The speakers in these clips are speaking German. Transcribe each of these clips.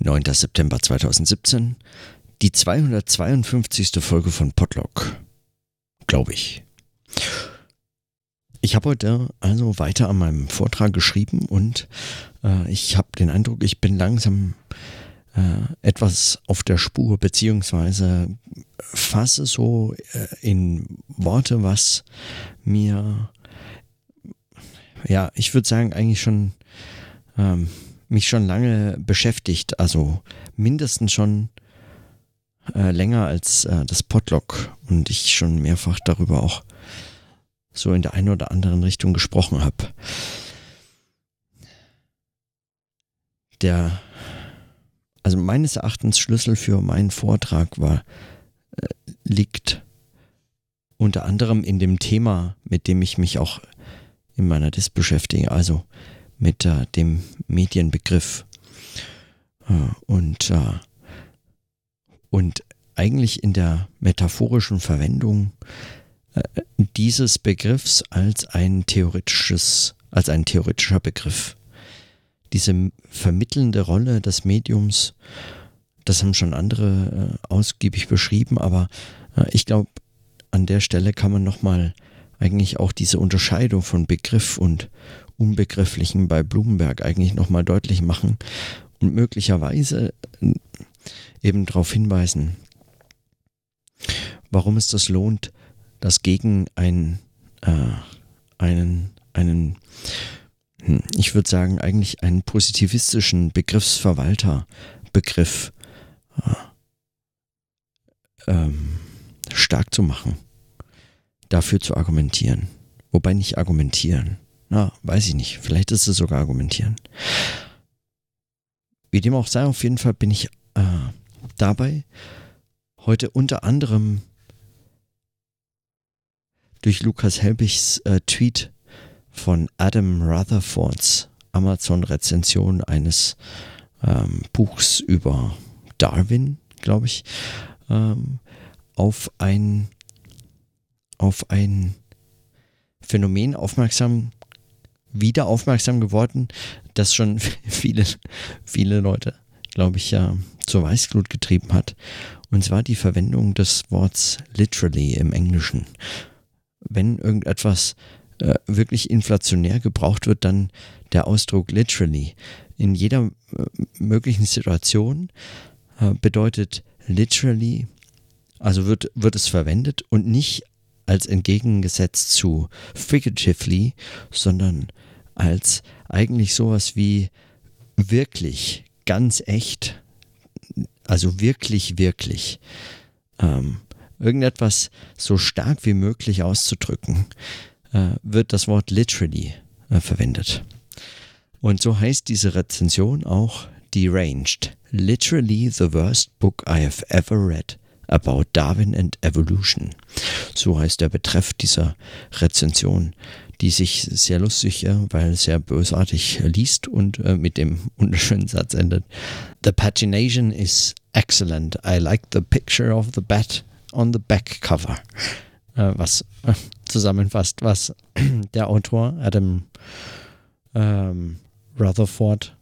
9. September 2017, die 252. Folge von Podlog. Glaube ich. Ich habe heute also weiter an meinem Vortrag geschrieben und äh, ich habe den Eindruck, ich bin langsam äh, etwas auf der Spur, beziehungsweise fasse so äh, in Worte, was mir, ja, ich würde sagen, eigentlich schon ähm, mich schon lange beschäftigt, also mindestens schon äh, länger als äh, das Podlog und ich schon mehrfach darüber auch so in der einen oder anderen Richtung gesprochen habe. Der, also meines Erachtens Schlüssel für meinen Vortrag war, äh, liegt unter anderem in dem Thema, mit dem ich mich auch in meiner Dis beschäftige, also mit äh, dem Medienbegriff. Äh, und, äh, und eigentlich in der metaphorischen Verwendung äh, dieses Begriffs als ein theoretisches, als ein theoretischer Begriff. Diese vermittelnde Rolle des Mediums, das haben schon andere äh, ausgiebig beschrieben, aber äh, ich glaube, an der Stelle kann man nochmal eigentlich auch diese Unterscheidung von Begriff und Unbegrifflichen bei Blumenberg eigentlich nochmal deutlich machen und möglicherweise äh, eben darauf hinweisen, warum es das lohnt, das gegen ein, äh, einen, einen, hm, ich würde sagen, eigentlich einen positivistischen Begriffsverwalter-Begriff äh, ähm, stark zu machen, dafür zu argumentieren. Wobei nicht argumentieren. Na, weiß ich nicht. Vielleicht ist es sogar argumentieren. Wie dem auch sei, auf jeden Fall bin ich äh, dabei heute unter anderem durch Lukas Helbigs äh, Tweet von Adam Rutherfords Amazon-Rezension eines ähm, Buchs über Darwin, glaube ich, ähm, auf ein auf ein Phänomen aufmerksam wieder aufmerksam geworden, das schon viele, viele Leute, glaube ich, ja zur Weißglut getrieben hat. Und zwar die Verwendung des Worts literally im Englischen. Wenn irgendetwas äh, wirklich inflationär gebraucht wird, dann der Ausdruck literally. In jeder äh, möglichen Situation äh, bedeutet literally, also wird, wird es verwendet und nicht als entgegengesetzt zu figuratively, sondern als eigentlich sowas wie wirklich, ganz echt, also wirklich, wirklich. Ähm, irgendetwas so stark wie möglich auszudrücken, äh, wird das Wort literally äh, verwendet. Und so heißt diese Rezension auch Deranged. Literally the worst book I have ever read about Darwin and Evolution. So heißt der Betreff dieser Rezension die sich sehr lustig, weil sehr bösartig liest und äh, mit dem wunderschönen Satz endet. The pagination is excellent. I like the picture of the bat on the back cover. Äh, was äh, zusammenfasst, was der Autor Adam ähm, Rutherford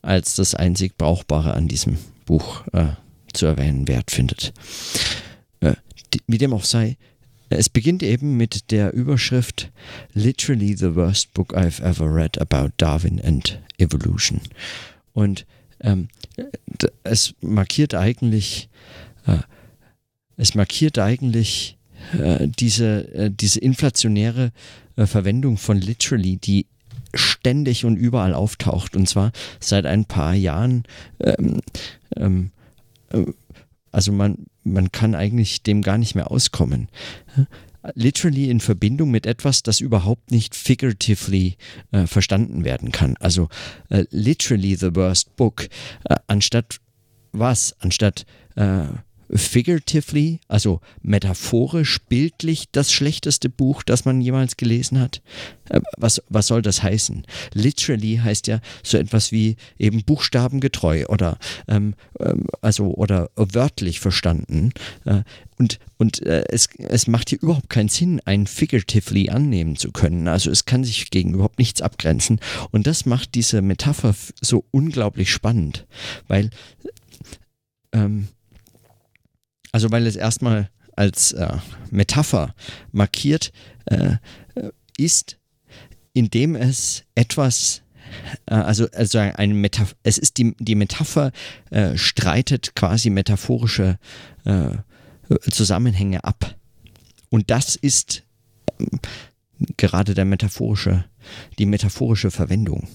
als das einzig Brauchbare an diesem Buch äh, zu erwähnen wert findet. Äh, wie dem auch sei, es beginnt eben mit der Überschrift Literally the worst book I've ever read about Darwin and Evolution. Und ähm, es markiert eigentlich, äh, es markiert eigentlich äh, diese, äh, diese inflationäre äh, Verwendung von literally, die ständig und überall auftaucht. Und zwar seit ein paar Jahren. Ähm, ähm, äh, also man, man kann eigentlich dem gar nicht mehr auskommen. Literally in Verbindung mit etwas, das überhaupt nicht figuratively äh, verstanden werden kann. Also äh, literally the worst book. Äh, anstatt was? Anstatt äh, figuratively, also metaphorisch, bildlich das schlechteste Buch, das man jemals gelesen hat? Äh, was, was soll das heißen? Literally heißt ja so etwas wie eben buchstabengetreu oder ähm, ähm also oder wörtlich verstanden. Äh, und und äh, es, es macht hier überhaupt keinen Sinn, ein figuratively annehmen zu können. Also es kann sich gegen überhaupt nichts abgrenzen. Und das macht diese Metapher so unglaublich spannend, weil ähm, also weil es erstmal als äh, Metapher markiert äh, ist, indem es etwas äh, also, also ein Metapher, es ist die, die Metapher äh, streitet quasi metaphorische äh, Zusammenhänge ab. Und das ist ähm, gerade der metaphorische, die metaphorische Verwendung.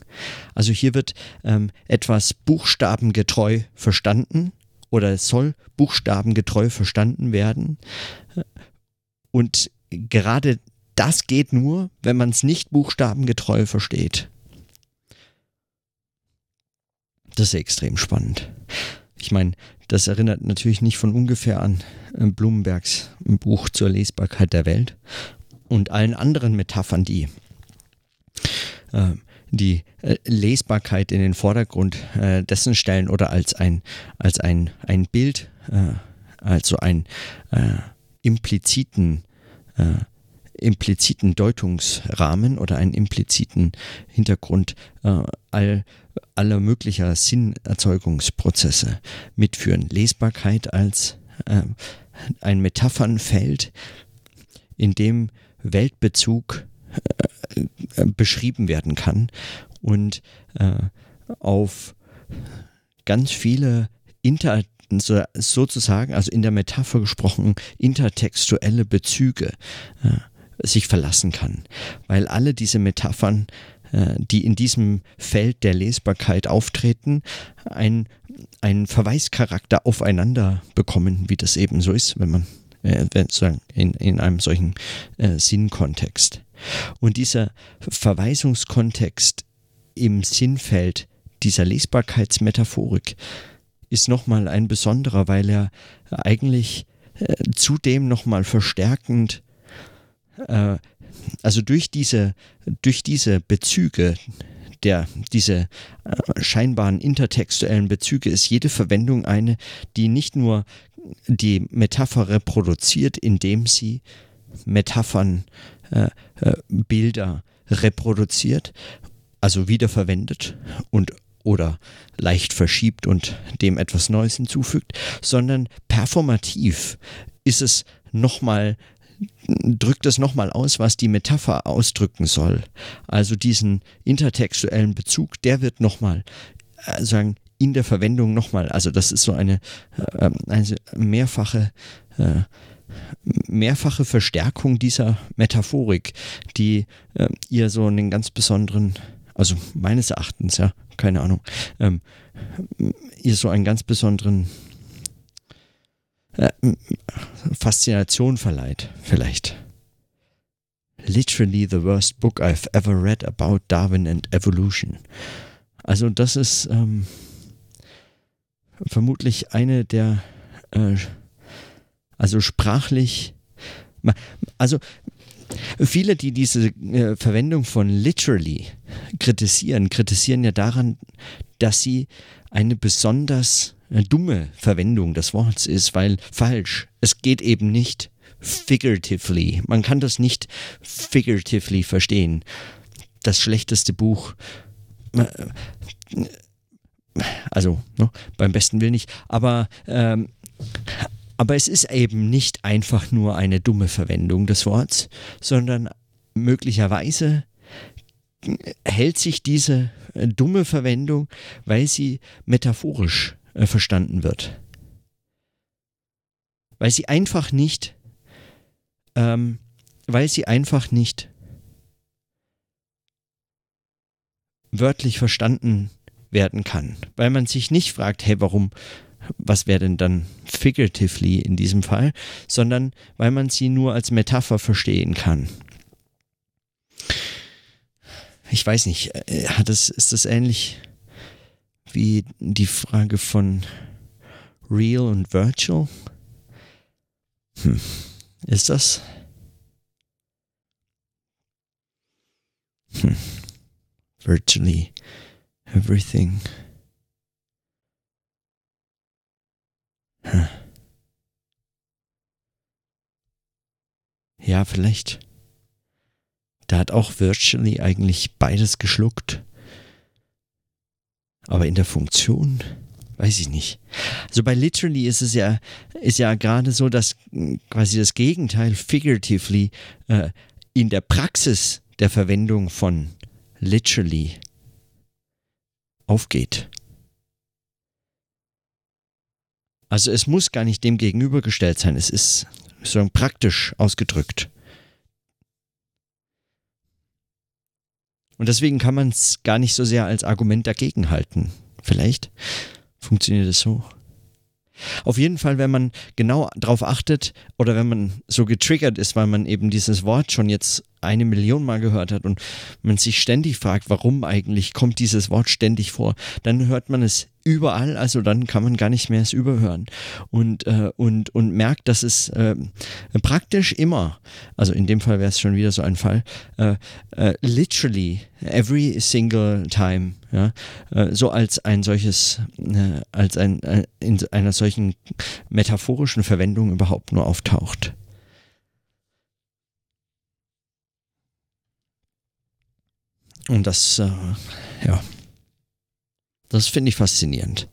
Also hier wird ähm, etwas buchstabengetreu verstanden oder soll buchstabengetreu verstanden werden. Und gerade das geht nur, wenn man es nicht buchstabengetreu versteht. Das ist extrem spannend. Ich meine, das erinnert natürlich nicht von ungefähr an äh, Blumenbergs Buch zur Lesbarkeit der Welt und allen anderen Metaphern, die äh, die äh, Lesbarkeit in den Vordergrund äh, dessen stellen oder als ein, als ein, ein Bild, äh, also ein äh, impliziten, äh, impliziten Deutungsrahmen oder einen impliziten Hintergrund all, aller möglicher Sinnerzeugungsprozesse mitführen. Lesbarkeit als ein Metaphernfeld, in dem Weltbezug äh, beschrieben werden kann und äh, auf ganz viele inter sozusagen, also in der Metapher gesprochen, intertextuelle Bezüge äh, sich verlassen kann. Weil alle diese Metaphern, äh, die in diesem Feld der Lesbarkeit auftreten, ein, einen Verweischarakter aufeinander bekommen, wie das eben so ist, wenn man äh, in, in einem solchen äh, Sinnkontext. Und dieser Verweisungskontext im Sinnfeld dieser Lesbarkeitsmetaphorik ist nochmal ein besonderer, weil er eigentlich äh, zudem nochmal verstärkend, äh, also durch diese, durch diese Bezüge, der, diese äh, scheinbaren intertextuellen Bezüge ist jede Verwendung eine, die nicht nur die Metapher reproduziert, indem sie Metaphern äh, äh, Bilder reproduziert, also wiederverwendet und oder leicht verschiebt und dem etwas Neues hinzufügt, sondern performativ ist es nochmal, drückt es nochmal aus, was die Metapher ausdrücken soll. Also diesen intertextuellen Bezug, der wird nochmal äh, sagen, in der Verwendung nochmal, also das ist so eine, äh, eine mehrfache äh, mehrfache Verstärkung dieser Metaphorik, die äh, ihr so einen ganz besonderen, also meines Erachtens, ja, keine Ahnung, ähm, ihr so einen ganz besonderen äh, Faszination verleiht, vielleicht. Literally the worst book I've ever read about Darwin and Evolution. Also das ist ähm, vermutlich eine der äh, also sprachlich, also viele, die diese äh, Verwendung von literally kritisieren, kritisieren ja daran, dass sie eine besonders äh, dumme Verwendung des Wortes ist, weil falsch. Es geht eben nicht figuratively. Man kann das nicht figuratively verstehen. Das schlechteste Buch äh, also ne, beim besten Willen nicht, aber ähm, aber es ist eben nicht einfach nur eine dumme Verwendung des Wortes, sondern möglicherweise hält sich diese äh, dumme Verwendung, weil sie metaphorisch äh, verstanden wird. Weil sie einfach nicht, ähm, weil sie einfach nicht wörtlich verstanden werden kann. Weil man sich nicht fragt, hey, warum was wäre denn dann figuratively in diesem Fall, sondern weil man sie nur als Metapher verstehen kann. Ich weiß nicht, äh, hat es, ist das ähnlich wie die Frage von Real und Virtual? Hm. Ist das? Hm. Virtually everything. Hm. Ja, vielleicht. Da hat auch Virtually eigentlich beides geschluckt. Aber in der Funktion weiß ich nicht. Also bei Literally ist es ja, ist ja gerade so, dass quasi das Gegenteil, figuratively, äh, in der Praxis der Verwendung von literally aufgeht. Also es muss gar nicht dem gegenübergestellt sein, es ist so praktisch ausgedrückt. Und deswegen kann man es gar nicht so sehr als Argument dagegen halten. Vielleicht funktioniert es so. Auf jeden Fall, wenn man genau darauf achtet oder wenn man so getriggert ist, weil man eben dieses Wort schon jetzt eine Million Mal gehört hat und man sich ständig fragt, warum eigentlich kommt dieses Wort ständig vor, dann hört man es überall, also dann kann man gar nicht mehr es überhören und, äh, und, und merkt, dass es äh, praktisch immer, also in dem Fall wäre es schon wieder so ein Fall, äh, äh literally every single time, ja, äh, so als ein solches, äh, als ein, in einer solchen metaphorischen Verwendung überhaupt nur auftaucht. Und das, äh, ja, das finde ich faszinierend.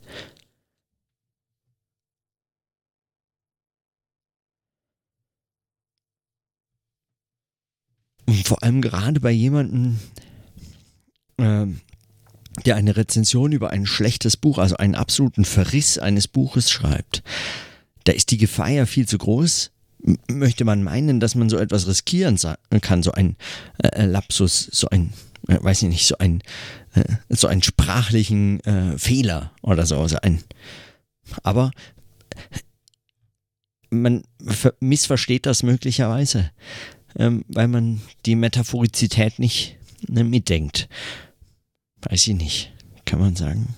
Und vor allem gerade bei jemandem, äh, der eine Rezension über ein schlechtes Buch, also einen absoluten Verriss eines Buches schreibt, da ist die Gefahr ja viel zu groß, möchte man meinen, dass man so etwas riskieren kann, so ein äh, Lapsus, so ein äh, weiß ich nicht, so ein äh, so einen sprachlichen äh, Fehler oder so. Also ein, aber man missversteht das möglicherweise, ähm, weil man die Metaphorizität nicht ne, mitdenkt. Weiß ich nicht, kann man sagen.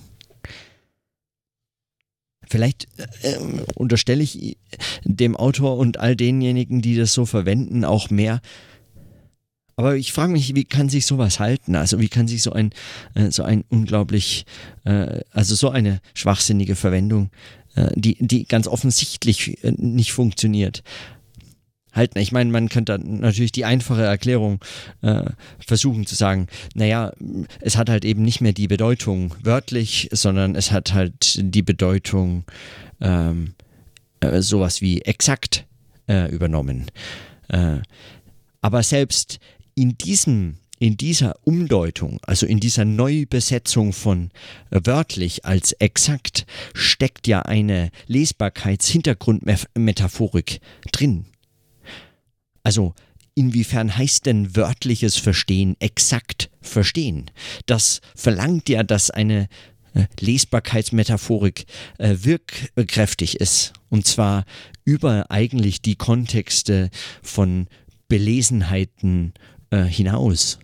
Vielleicht äh, unterstelle ich dem Autor und all denjenigen, die das so verwenden, auch mehr aber ich frage mich, wie kann sich sowas halten? Also wie kann sich so ein, äh, so ein unglaublich, äh, also so eine schwachsinnige Verwendung, äh, die, die ganz offensichtlich äh, nicht funktioniert, halten? Ich meine, man könnte natürlich die einfache Erklärung äh, versuchen zu sagen, naja, es hat halt eben nicht mehr die Bedeutung wörtlich, sondern es hat halt die Bedeutung ähm, äh, sowas wie exakt übernommen. aber selbst in diesem in dieser Umdeutung, also in dieser Neubesetzung von äh, wörtlich als exakt, steckt ja eine Lesbarkeitshintergrundmetaphorik drin. Also inwiefern heißt denn wörtliches Verstehen exakt verstehen? Das verlangt ja, dass eine äh, Lesbarkeitsmetaphorik äh, wirkkräftig ist. Und zwar über eigentlich die Kontexte von Belesenheiten äh, hinaus.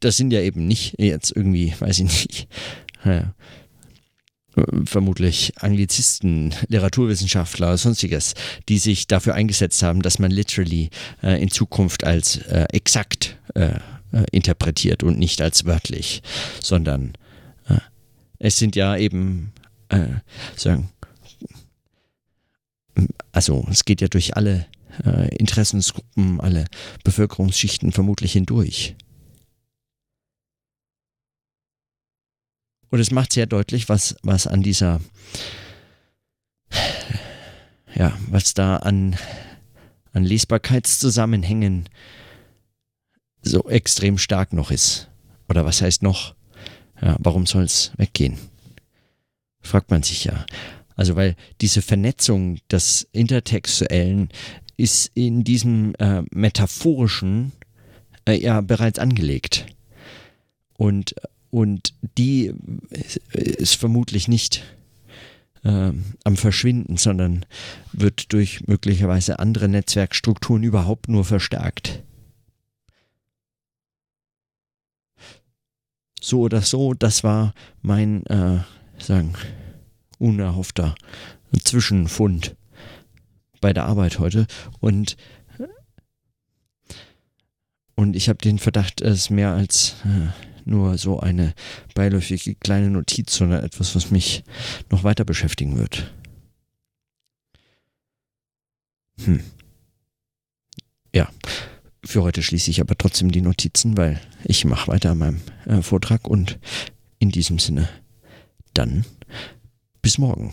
Das sind ja eben nicht jetzt irgendwie, weiß ich nicht, äh, vermutlich Anglizisten, Literaturwissenschaftler, sonstiges, die sich dafür eingesetzt haben, dass man literally äh, in Zukunft als äh, exakt äh, äh, interpretiert und nicht als wörtlich, sondern äh, es sind ja eben sagen, also es geht ja durch alle äh, Interessensgruppen, alle Bevölkerungsschichten vermutlich hindurch. Und es macht sehr deutlich, was, was an dieser, ja, was da an, an Lesbarkeitszusammenhängen so extrem stark noch ist. Oder was heißt noch? Ja, warum soll es weggehen? Fragt man sich ja. Also weil diese Vernetzung des Intertextuellen ist in diesem äh, metaphorischen äh, ja bereits angelegt. Und, und die ist vermutlich nicht äh, am Verschwinden, sondern wird durch möglicherweise andere Netzwerkstrukturen überhaupt nur verstärkt. So oder so, das war mein, äh, sagen, unerhoffter Zwischenfund bei der Arbeit heute und und ich habe den Verdacht, es ist mehr als äh, nur so eine beiläufige kleine Notiz, sondern etwas, was mich noch weiter beschäftigen wird. Hm. Ja, für heute schließe ich aber trotzdem die Notizen, weil ich mache weiter an meinem äh, Vortrag und in diesem Sinne dann bis morgen.